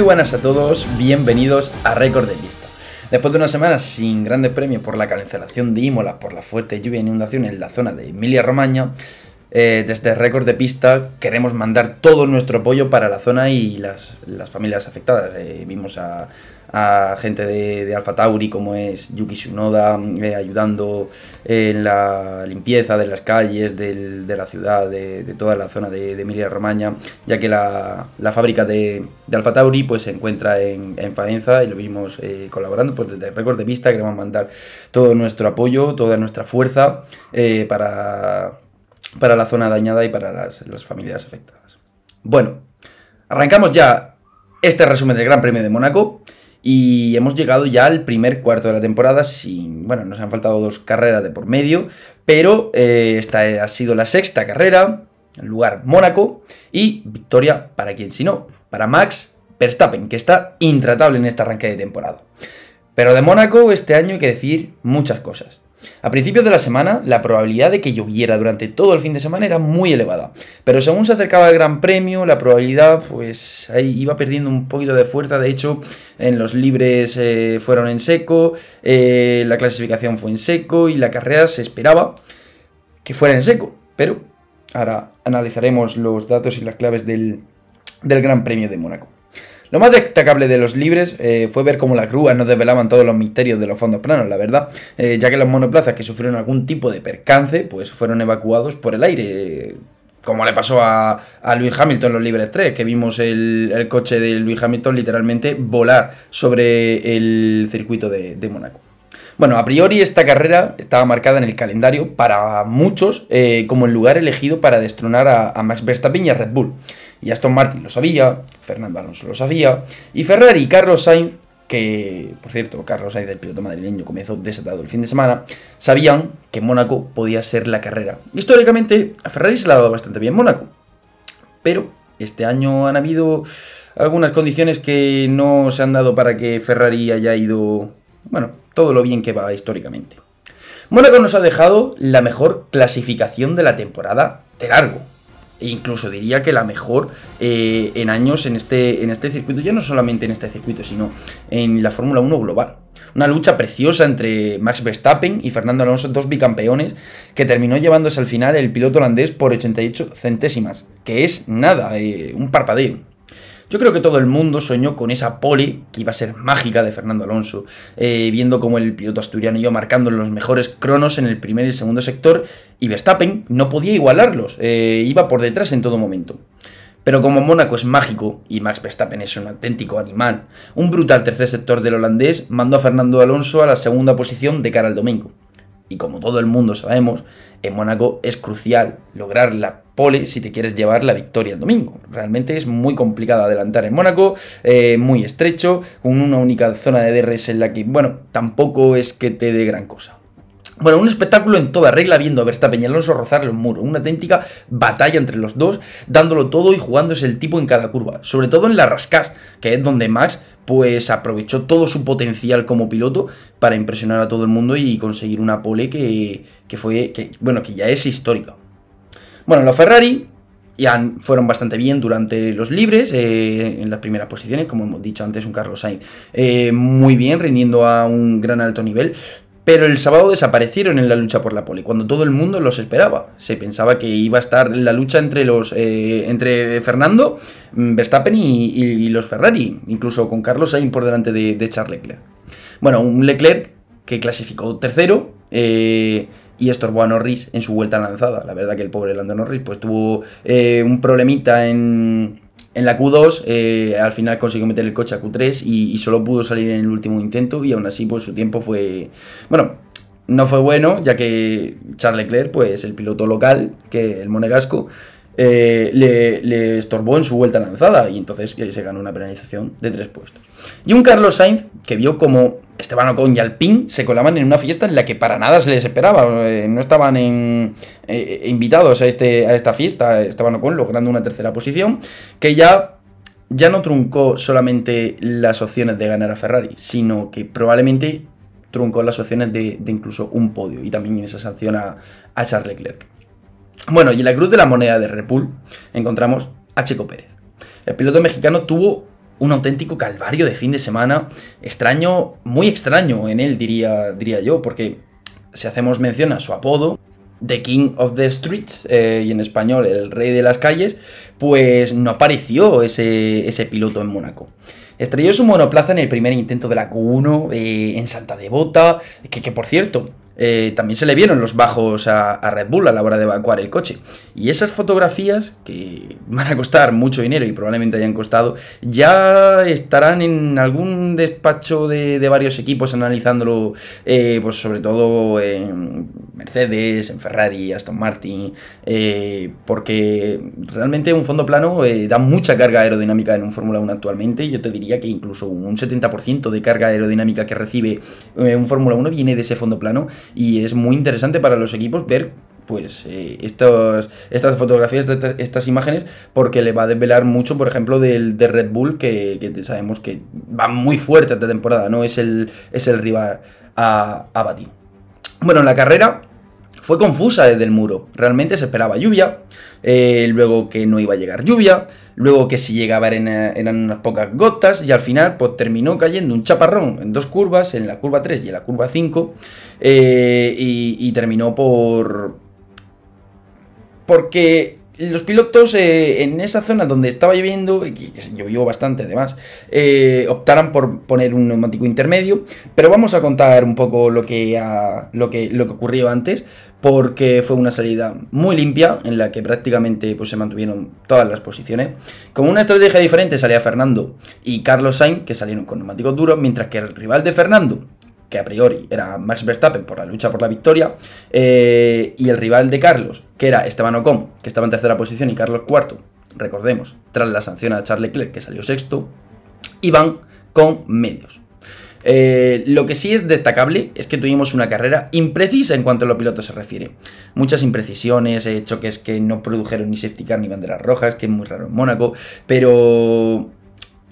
Muy buenas a todos, bienvenidos a Récord de Pista. Después de una semana sin grandes premios por la cancelación de Imola por la fuerte lluvia e inundación en la zona de Emilia-Romagna, eh, desde Récord de Pista queremos mandar todo nuestro apoyo para la zona y las, familias afectadas. Eh, vimos a, gente de, Alfa Tauri como es Yuki Tsunoda eh, ayudando en la limpieza de las calles de la ciudad, de, toda la zona de, Emilia Romagna, ya que la, fábrica de, Alfa Tauri pues, se encuentra en, en Faenza y lo vimos colaborando. Pues desde Récord de Pista queremos mandar todo nuestro apoyo, toda nuestra fuerza para para la zona dañada y para las, familias afectadas. Bueno, arrancamos ya este resumen del Gran Premio de Mónaco y hemos llegado ya al primer cuarto de la temporada sin, bueno, nos han faltado dos carreras de por medio, pero eh, esta ha sido la sexta carrera, lugar Mónaco y victoria para quien si no, para Max Verstappen, que está intratable en este arranque de temporada. Pero de Mónaco este año hay que decir muchas cosas. A principios de la semana, la probabilidad de que lloviera durante todo el fin de semana era muy elevada, pero según se acercaba el Gran Premio, la probabilidad pues ahí iba perdiendo un poquito de fuerza, de hecho en los libres eh, fueron en seco, eh, la clasificación fue en seco y la carrera se esperaba que fuera en seco, pero ahora analizaremos los datos y las claves del, del Gran Premio de Mónaco. Lo más destacable de los libres eh, fue ver cómo las grúas nos desvelaban todos los misterios de los fondos planos, la verdad, eh, ya que los monoplazas que sufrieron algún tipo de percance, pues fueron evacuados por el aire. como le pasó a, a Hamilton en los Libres 3, que vimos el, coche de Lewis Hamilton literalmente volar sobre el circuito de, Mónaco. Bueno, a priori esta carrera estaba marcada en el calendario para muchos eh, como el lugar elegido para destronar a Max Verstappen y a Red Bull. Y Aston Martin lo sabía, Fernando Alonso lo sabía, y Ferrari y Carlos Sainz, que por cierto, Carlos Sainz, el piloto madrileño, comenzó desatado el fin de semana, sabían que Mónaco podía ser la carrera. Históricamente, a Ferrari se le ha dado bastante bien Mónaco, pero este año han habido algunas condiciones que no se han dado para que Ferrari haya ido, bueno, todo lo bien que va históricamente. Mónaco nos ha dejado la mejor clasificación de la temporada de largo. E incluso diría que la mejor eh, en años en este, en este circuito, ya no solamente en este circuito, sino en la Fórmula 1 global. Una lucha preciosa entre Max Verstappen y Fernando Alonso, dos bicampeones, que terminó llevándose al final el piloto holandés por 88 centésimas, que es nada, eh, un parpadeo. Yo creo que todo el mundo soñó con esa pole que iba a ser mágica de Fernando Alonso, eh, viendo como el piloto asturiano iba marcando los mejores cronos en el primer y segundo sector y Verstappen no podía igualarlos, eh, iba por detrás en todo momento. Pero como Mónaco es mágico y Max Verstappen es un auténtico animal, un brutal tercer sector del holandés mandó a Fernando Alonso a la segunda posición de cara al domingo. Y como todo el mundo sabemos, en Mónaco es crucial lograr la pole si te quieres llevar la victoria el domingo. Realmente es muy complicado adelantar en Mónaco, eh, muy estrecho, con una única zona de DRS en la que, bueno, tampoco es que te dé gran cosa. Bueno, un espectáculo en toda regla viendo a Verstappen y rozar los muros, una auténtica batalla entre los dos, dándolo todo y jugándose el tipo en cada curva, sobre todo en la rascas, que es donde Max pues aprovechó todo su potencial como piloto para impresionar a todo el mundo y conseguir una pole que, fue, que, bueno, que ya es histórica. Bueno, los Ferrari ya fueron bastante bien durante los libres, eh, en las primeras posiciones, como hemos dicho antes, un Carlos Sainz eh, muy bien, rindiendo a un gran alto nivel, pero el sábado desaparecieron en la lucha por la pole, cuando todo el mundo los esperaba. Se pensaba que iba a estar la lucha entre los eh, entre Fernando, mm, Verstappen y, los Ferrari, incluso con Carlos Sainz por delante de, Charles Leclerc. Bueno, un Leclerc que clasificó tercero eh, y estorbó a Norris en su vuelta lanzada. La verdad que el pobre Lando Norris pues tuvo eh, un problemita en en la Q2 eh, al final consiguió meter el coche a Q3 y, solo pudo salir en el último intento y aún así pues su tiempo fue... Bueno, no fue bueno ya que Charles Leclerc, pues el piloto local, que el monegasco, eh, le, estorbó en su vuelta lanzada y entonces se ganó una penalización de tres puestos. Y un Carlos Sainz que vio como Esteban Ocon y Alpine se colaban en una fiesta en la que para nada se les esperaba, eh, no estaban en, eh, invitados a, este, a esta fiesta, Esteban Ocon logrando una tercera posición que ya ya no truncó solamente las opciones de ganar a Ferrari, sino que probablemente truncó las opciones de, incluso un podio y también esa sanción a, a Charles Leclerc. Bueno, y en la cruz de la moneda de Repul encontramos a Checo Pérez. El piloto mexicano tuvo un auténtico calvario de fin de semana, extraño, muy extraño en él, diría, diría yo, porque si hacemos mención a su apodo, The King of the Streets, eh, y en español el rey de las calles, pues no apareció ese, ese piloto en Mónaco. Estrelló su monoplaza en el primer intento de la Q1 eh, en Santa Devota, que, que por cierto, eh, también se le vieron los bajos a, Red Bull a la hora de evacuar el coche. Y esas fotografías, que van a costar mucho dinero y probablemente hayan costado, ya estarán en algún despacho de, varios equipos analizándolo, eh, pues sobre todo en Mercedes, en Ferrari, Aston Martin, eh, porque realmente un fondo plano da mucha carga aerodinámica en un Fórmula 1 actualmente. Yo te diría que incluso un 70% de carga aerodinámica que recibe un Fórmula 1 viene de ese fondo plano y es muy interesante para los equipos ver pues eh, estas fotografías, estas imágenes, porque le va a desvelar mucho, por ejemplo, del, de Red Bull, que, sabemos que va muy fuerte esta temporada, ¿no? Es el, es el rival a, a batir. Bueno, la carrera fue confusa desde el muro. Realmente se esperaba lluvia, eh, luego que no iba a llegar lluvia, luego que si llegaba eran, unas pocas gotas y al final pues terminó cayendo un chaparrón en dos curvas, en la curva 3 y en la curva 5 eh, y, terminó por... Porque los pilotos eh, en esa zona donde estaba lloviendo, y que llovió bastante además, optaran por poner un neumático intermedio, pero vamos a contar un poco lo que, lo que, lo que ocurrió antes, porque fue una salida muy limpia en la que prácticamente pues, se mantuvieron todas las posiciones. Con una estrategia diferente salía Fernando y Carlos Sainz, que salieron con neumáticos duros, mientras que el rival de Fernando, que a priori era Max Verstappen por la lucha por la victoria, eh, y el rival de Carlos, que era Esteban Ocon, que estaba en tercera posición, y Carlos cuarto, recordemos, tras la sanción a Charles Leclerc, que salió sexto, iban con medios. Eh, lo que sí es destacable es que tuvimos una carrera imprecisa en cuanto a los pilotos se refiere. Muchas imprecisiones, eh, choques que no produjeron ni safety car ni banderas rojas, que es muy raro en Mónaco, pero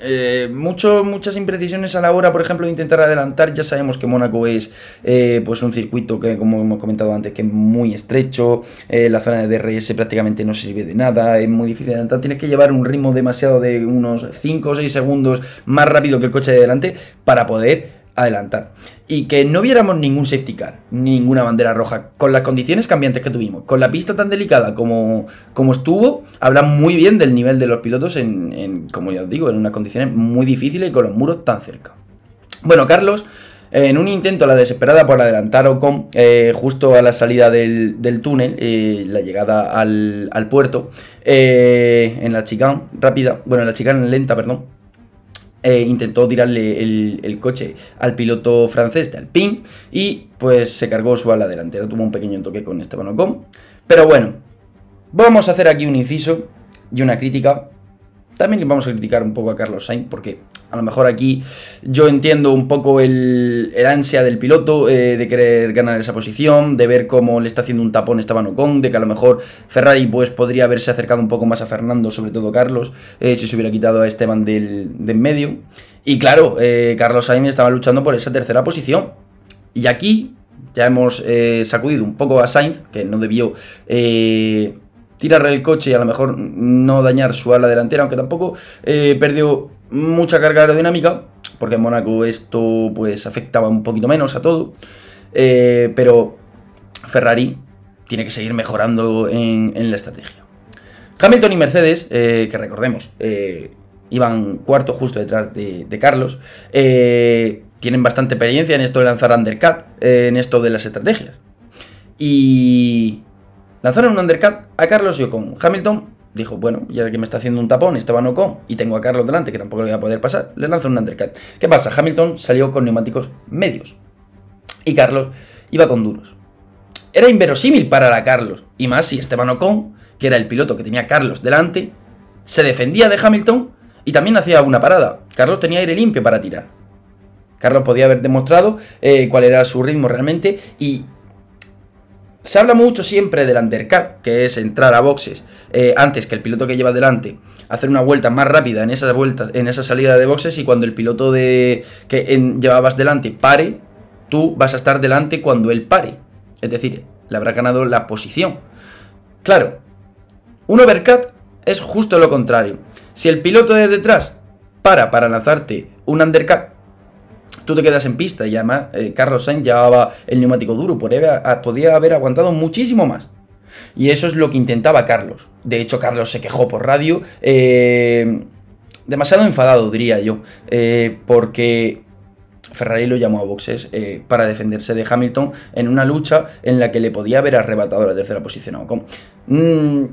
eh, muchas imprecisiones a la hora, por ejemplo, de intentar adelantar. Ya sabemos que Mónaco es eh, pues un circuito que, como hemos comentado antes, que es muy estrecho. Eh, la zona de DRS prácticamente no sirve de nada. Es muy difícil adelantar. Tienes que llevar un ritmo demasiado de unos 5 o 6 segundos más rápido que el coche de delante para poder adelantar. Y que no viéramos ningún safety car, ninguna bandera roja, con las condiciones cambiantes que tuvimos, con la pista tan delicada como, como estuvo, habla muy bien del nivel de los pilotos en, como ya os digo, en unas condiciones muy difíciles y con los muros tan cerca. Bueno, Carlos, en un intento a la desesperada por adelantar Ocon, eh, justo a la salida del, túnel, eh, la llegada al, puerto, eh, en la chicane rápida, bueno, en la chicane lenta, perdón, eh, intentó tirarle el, coche al piloto francés de Alpine y pues se cargó su ala delantera. Tuvo un pequeño toque con Esteban Ocon. Pero bueno, vamos a hacer aquí un inciso y una crítica también vamos a criticar un poco a Carlos Sainz, porque a lo mejor aquí yo entiendo un poco el, ansia del piloto eh, de querer ganar esa posición, de ver cómo le está haciendo un tapón Esteban Ocon, de que a lo mejor Ferrari pues podría haberse acercado un poco más a Fernando, sobre todo Carlos, eh, si se hubiera quitado a Esteban del, medio. Y claro, eh, Carlos Sainz estaba luchando por esa tercera posición. Y aquí ya hemos sacudido un poco a Sainz, que no debió tirar el coche y a lo mejor no dañar su ala delantera, aunque tampoco eh, perdió mucha carga aerodinámica, porque en Mónaco esto pues afectaba un poquito menos a todo, eh, pero Ferrari tiene que seguir mejorando en, la estrategia. Hamilton y Mercedes, eh, que recordemos, iban cuarto justo detrás de, de Carlos, tienen bastante experiencia en esto de lanzar undercut, en esto de las estrategias. Y Lanzaron un undercut a Carlos y Ocon. Hamilton dijo, bueno, ya que me está haciendo un tapón Esteban Ocon y tengo a Carlos delante que tampoco le voy a poder pasar, le lanzo un undercut. ¿Qué pasa? Hamilton salió con neumáticos medios y Carlos iba con duros. Era inverosímil parar a Carlos, y más si Esteban Ocon, que era el piloto que tenía a Carlos delante, se defendía de Hamilton y también hacía una parada. Carlos tenía aire limpio para tirar. Carlos podía haber demostrado eh, cuál era su ritmo realmente y se habla mucho siempre del undercut, que es entrar a boxes eh, antes que el piloto que lleva delante, hacer una vuelta más rápida en esas vueltas, en esa salida de boxes y cuando el piloto de que llevabas delante pare, tú vas a estar delante cuando él pare. Es decir, le habrá ganado la posición. Claro, un overcut es justo lo contrario. Si el piloto de detrás para para lanzarte un undercut, tú te quedas en pista y además eh, Carlos Sainz llevaba el neumático duro, podía, haber aguantado muchísimo más. Y eso es lo que intentaba Carlos. De hecho, Carlos se quejó por radio. Eh, demasiado enfadado, diría yo. Eh, porque Ferrari lo llamó a boxes para defenderse de Hamilton en una lucha en la que le podía haber arrebatado la tercera posición a Ocon. Mm,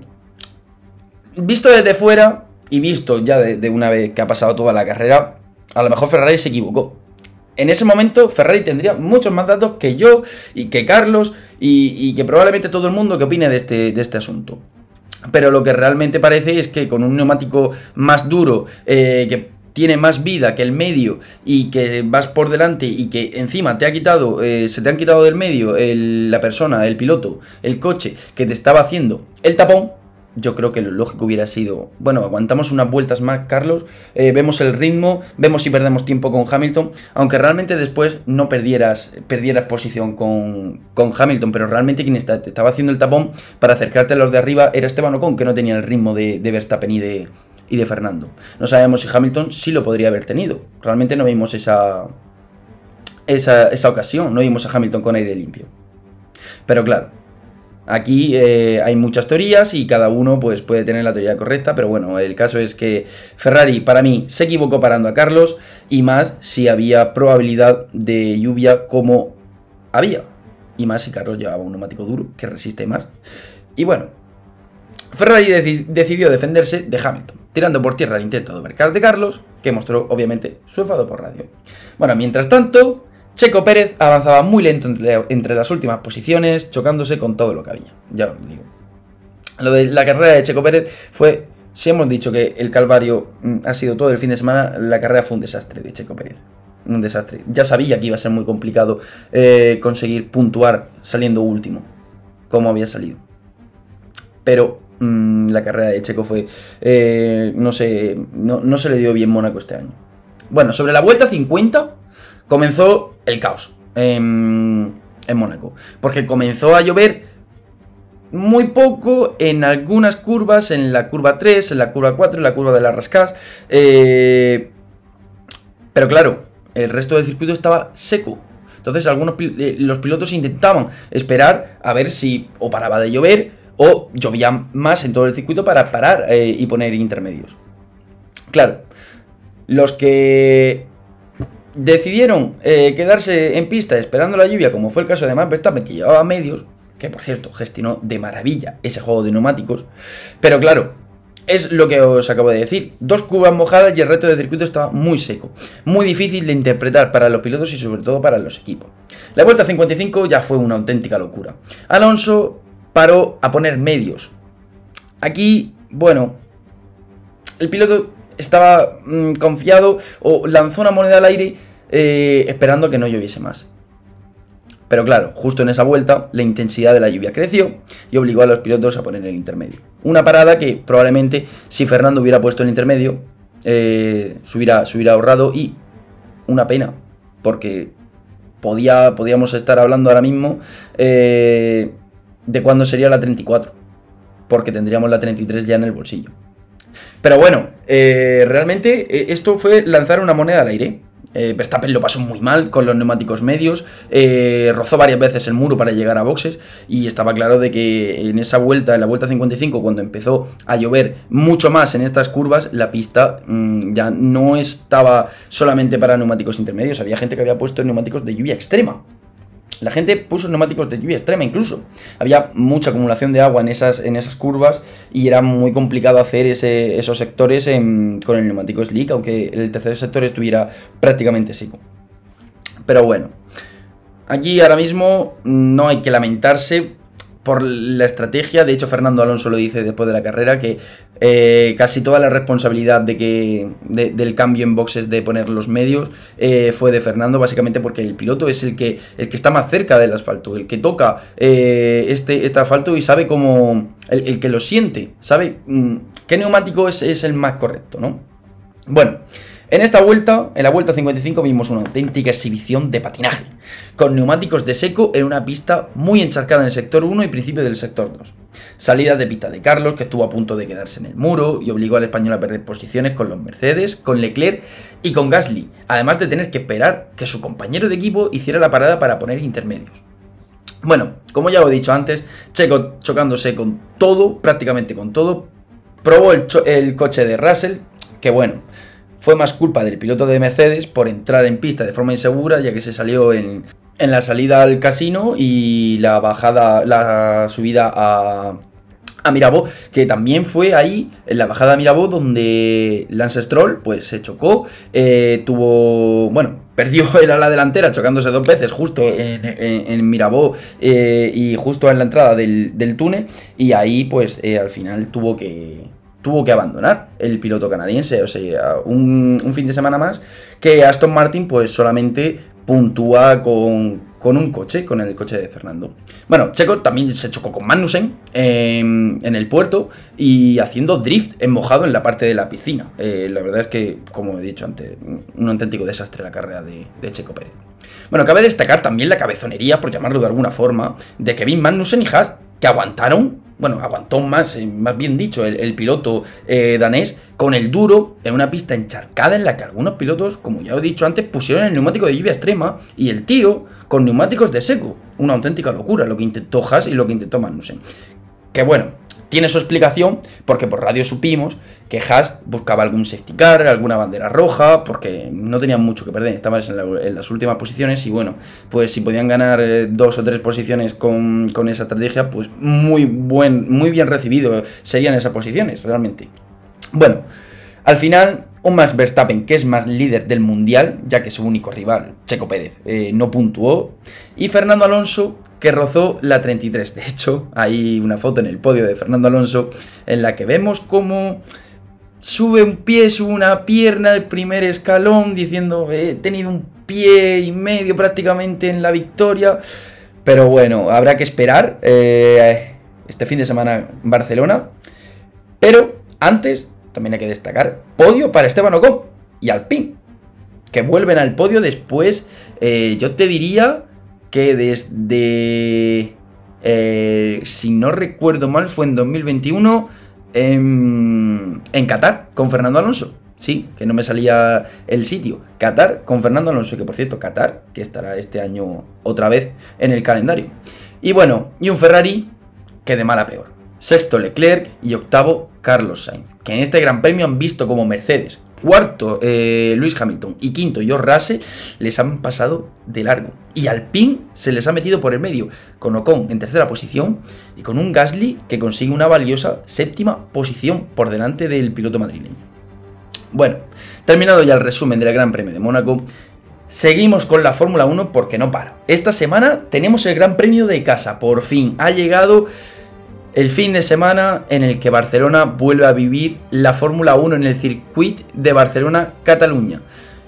visto desde fuera y visto ya de, una vez que ha pasado toda la carrera, a lo mejor Ferrari se equivocó. En ese momento Ferrari tendría muchos más datos que yo y que Carlos y, que probablemente todo el mundo que opine de este, de este asunto. Pero lo que realmente parece es que con un neumático más duro, eh, que tiene más vida que el medio y que vas por delante y que encima te ha quitado, eh, se te han quitado del medio la persona, el piloto, el coche que te estaba haciendo el tapón, yo creo que lo lógico hubiera sido, bueno, aguantamos unas vueltas más, Carlos, eh, vemos el ritmo, vemos si perdemos tiempo con Hamilton, aunque realmente después no perdieras, perdieras posición con, con Hamilton, pero realmente quien te estaba haciendo el tapón para acercarte a los de arriba era Esteban Ocon, que no tenía el ritmo de, de Verstappen y de, y de Fernando. No sabemos si Hamilton sí lo podría haber tenido, realmente no vimos esa, esa, esa ocasión, no vimos a Hamilton con aire limpio. Pero claro, Aquí eh, hay muchas teorías y cada uno pues, puede tener la teoría correcta, pero bueno, el caso es que Ferrari para mí se equivocó parando a Carlos y más si había probabilidad de lluvia como había. Y más si Carlos llevaba un neumático duro que resiste más. Y bueno, Ferrari decidió defenderse de Hamilton, tirando por tierra el intento de overcar de Carlos, que mostró obviamente su enfado por radio. Bueno, mientras tanto, Checo Pérez avanzaba muy lento entre, las últimas posiciones, chocándose con todo lo que había. Ya os digo. Lo de la carrera de Checo Pérez fue, si hemos dicho que el calvario mm, ha sido todo el fin de semana, la carrera fue un desastre de Checo Pérez. Un desastre. Ya sabía que iba a ser muy complicado eh, conseguir puntuar saliendo último, como había salido. Pero mm, la carrera de Checo fue, eh, no sé, no, no se le dio bien Mónaco este año. Bueno, sobre la vuelta 50 comenzó el caos en, Mónaco. Porque comenzó a llover muy poco en algunas curvas, en la curva 3, en la curva 4, en la curva de las rascas. Eh, pero claro, el resto del circuito estaba seco. Entonces algunos eh, los pilotos intentaban esperar a ver si o paraba de llover o llovía más en todo el circuito para parar eh, y poner intermedios. Claro, los que decidieron eh, quedarse en pista esperando la lluvia, como fue el caso de Max que llevaba medios, que por cierto gestionó de maravilla ese juego de neumáticos, pero claro, es lo que os acabo de decir, dos cubas mojadas y el resto del circuito estaba muy seco, muy difícil de interpretar para los pilotos y sobre todo para los equipos. La vuelta 55 ya fue una auténtica locura. Alonso paró a poner medios. Aquí, bueno, el piloto estaba mm, confiado o lanzó una moneda al aire eh, esperando que no lloviese más. Pero claro, justo en esa vuelta la intensidad de la lluvia creció y obligó a los pilotos a poner el intermedio. Una parada que probablemente si Fernando hubiera puesto el intermedio eh, se, hubiera, ahorrado y una pena, porque podía, podíamos estar hablando ahora mismo eh, de cuándo sería la 34, porque tendríamos la 33 ya en el bolsillo. Pero bueno, eh, realmente eh, esto fue lanzar una moneda al aire. Eh, Verstappen lo pasó muy mal con los neumáticos medios, rozó varias veces el muro para llegar a boxes y estaba claro de que en esa vuelta, en la vuelta 55, cuando empezó a llover mucho más en estas curvas, la pista mm, ya no estaba solamente para neumáticos intermedios, había gente que había puesto neumáticos de lluvia extrema. La gente puso neumáticos de lluvia extrema incluso. Había mucha acumulación de agua en esas, en esas curvas y era muy complicado hacer ese, esos sectores con el neumático slick, aunque el tercer sector estuviera prácticamente seco. Pero bueno, aquí ahora mismo no hay que lamentarse por la estrategia. De hecho, Fernando Alonso lo dice después de la carrera, que eh, casi toda la responsabilidad de que, del cambio en boxes de poner los medios eh, fue de Fernando, básicamente porque el piloto es el que, el que está más cerca del asfalto, el que toca eh, este, este, asfalto y sabe cómo, el, que lo siente, sabe mm, qué neumático es, es, el más correcto, ¿no? Bueno, En esta vuelta, en la vuelta 55, vimos una auténtica exhibición de patinaje, con neumáticos de seco en una pista muy encharcada en el sector 1 y principio del sector 2. Salida de pista de Carlos, que estuvo a punto de quedarse en el muro y obligó al español a perder posiciones con los Mercedes, con Leclerc y con Gasly, además de tener que esperar que su compañero de equipo hiciera la parada para poner intermedios. Bueno, como ya lo he dicho antes, Checo chocándose con todo, prácticamente con todo, probó el, el coche de Russell, que bueno, fue más culpa del piloto de Mercedes por entrar en pista de forma insegura, ya que se salió en, en la salida al casino y la bajada, la subida a, a Mirabó, que también fue ahí, en la bajada a Mirabó, donde Lance Stroll pues, se chocó, eh, tuvo, bueno, perdió el ala delantera chocándose dos veces justo en, en, Mirabó eh, y justo en la entrada del, del túnel, y ahí pues eh, al final tuvo que, tuvo que abandonar el piloto canadiense. O sea, un, fin de semana más que Aston Martin pues solamente puntúa con, con, un coche, con el coche de Fernando. Bueno, Checo también se chocó con Magnussen en, el puerto y haciendo drift en mojado en la parte de la piscina. Eh, la verdad es que, como he dicho antes, un auténtico desastre la carrera de, de Checo Pérez. Bueno, cabe destacar también la cabezonería, por llamarlo de alguna forma, de Kevin Magnussen y Haas, que aguantaron bueno, aguantó más, eh, más bien dicho, el, piloto eh, danés con el duro en una pista encharcada en la que algunos pilotos, como ya he dicho antes, pusieron el neumático de lluvia extrema y el tío con neumáticos de seco. Una auténtica locura lo que intentó Haas y lo que intentó Magnussen. Que bueno, tiene su explicación porque por radio supimos que Haas buscaba algún safety car, alguna bandera roja, porque no tenían mucho que perder, estaban en, las últimas posiciones y bueno, pues si podían ganar eh, dos o tres posiciones con, esa estrategia, pues muy, buen, muy bien recibido serían esas posiciones, realmente. Bueno, al final un Max Verstappen que es más líder del mundial, ya que su único rival, Checo Pérez, eh, no puntuó, y Fernando Alonso que rozó la 33. De hecho, hay una foto en el podio de Fernando Alonso en la que vemos cómo sube un pie, sube una pierna, el primer escalón, diciendo he tenido un pie y medio prácticamente en la victoria. Pero bueno, habrá que esperar eh, este fin de semana en Barcelona. Pero antes, también hay que destacar, podio para Esteban Ocon y Alpine, que vuelven al podio después, eh, yo te diría, que desde, eh, si no recuerdo mal, fue en 2021 en, en Qatar con Fernando Alonso. Sí, que no me salía el sitio. Qatar con Fernando Alonso, que por cierto, Qatar, que estará este año otra vez en el calendario. Y bueno, y un Ferrari que de mal a peor. Sexto Leclerc y octavo Carlos Sainz, que en este Gran Premio han visto como Mercedes, cuarto eh, Luis Hamilton y quinto George Russell les han pasado de largo. Y Alpine se les ha metido por el medio, con Ocon en tercera posición y con un Gasly que consigue una valiosa séptima posición por delante del piloto madrileño. Bueno, terminado ya el resumen del Gran Premio de Mónaco, Seguimos con la Fórmula 1 porque no para. Esta semana tenemos el Gran Premio de casa. Por fin ha llegado el fin de semana en el que Barcelona vuelve a vivir la Fórmula 1 en el circuito de Barcelona-Cataluña.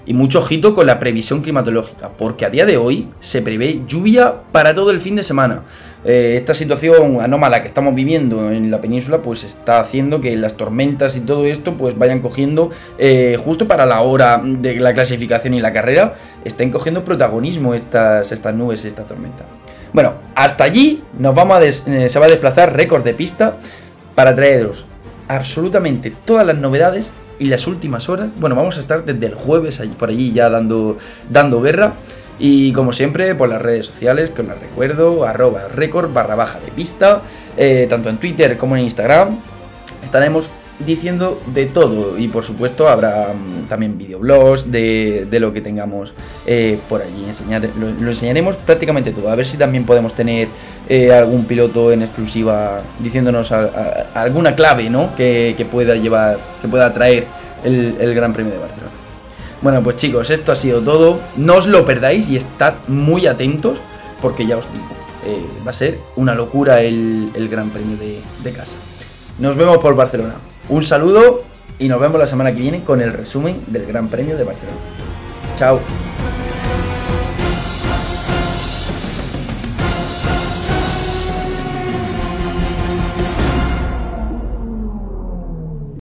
Y mucho ojito con la previsión climatológica, porque a día de hoy se prevé lluvia para todo el fin de semana. Eh, esta situación anómala que estamos viviendo en la península, pues está haciendo que las tormentas y todo esto, pues vayan cogiendo, eh, justo para la hora de la clasificación y la carrera, estén cogiendo protagonismo estas, estas nubes, esta tormenta. Bueno, hasta allí nos vamos a eh, se va a desplazar récord de pista para traeros absolutamente todas las novedades y las últimas horas. Bueno, vamos a estar desde el jueves por allí ya dando, dando guerra. Y como siempre, por las redes sociales, que os las recuerdo, arroba récord barra baja de pista, eh, tanto en Twitter como en Instagram. Estaremos diciendo de todo. Y por supuesto habrá mm, también videoblogs de, de, lo que tengamos eh, por allí. Enseñar, lo, enseñaremos prácticamente todo. A ver si también podemos tener eh, algún piloto en exclusiva diciéndonos alguna clave ¿no? que, pueda llevar que pueda traer el, el, Gran Premio de Barcelona. Bueno pues chicos esto ha sido todo. No os lo perdáis y estad muy atentos porque ya os digo eh, va a ser una locura el, el Gran Premio de, de casa. Nos vemos por Barcelona un saludo y nos vemos la semana que viene con el resumen del Gran Premio de Barcelona. Chao.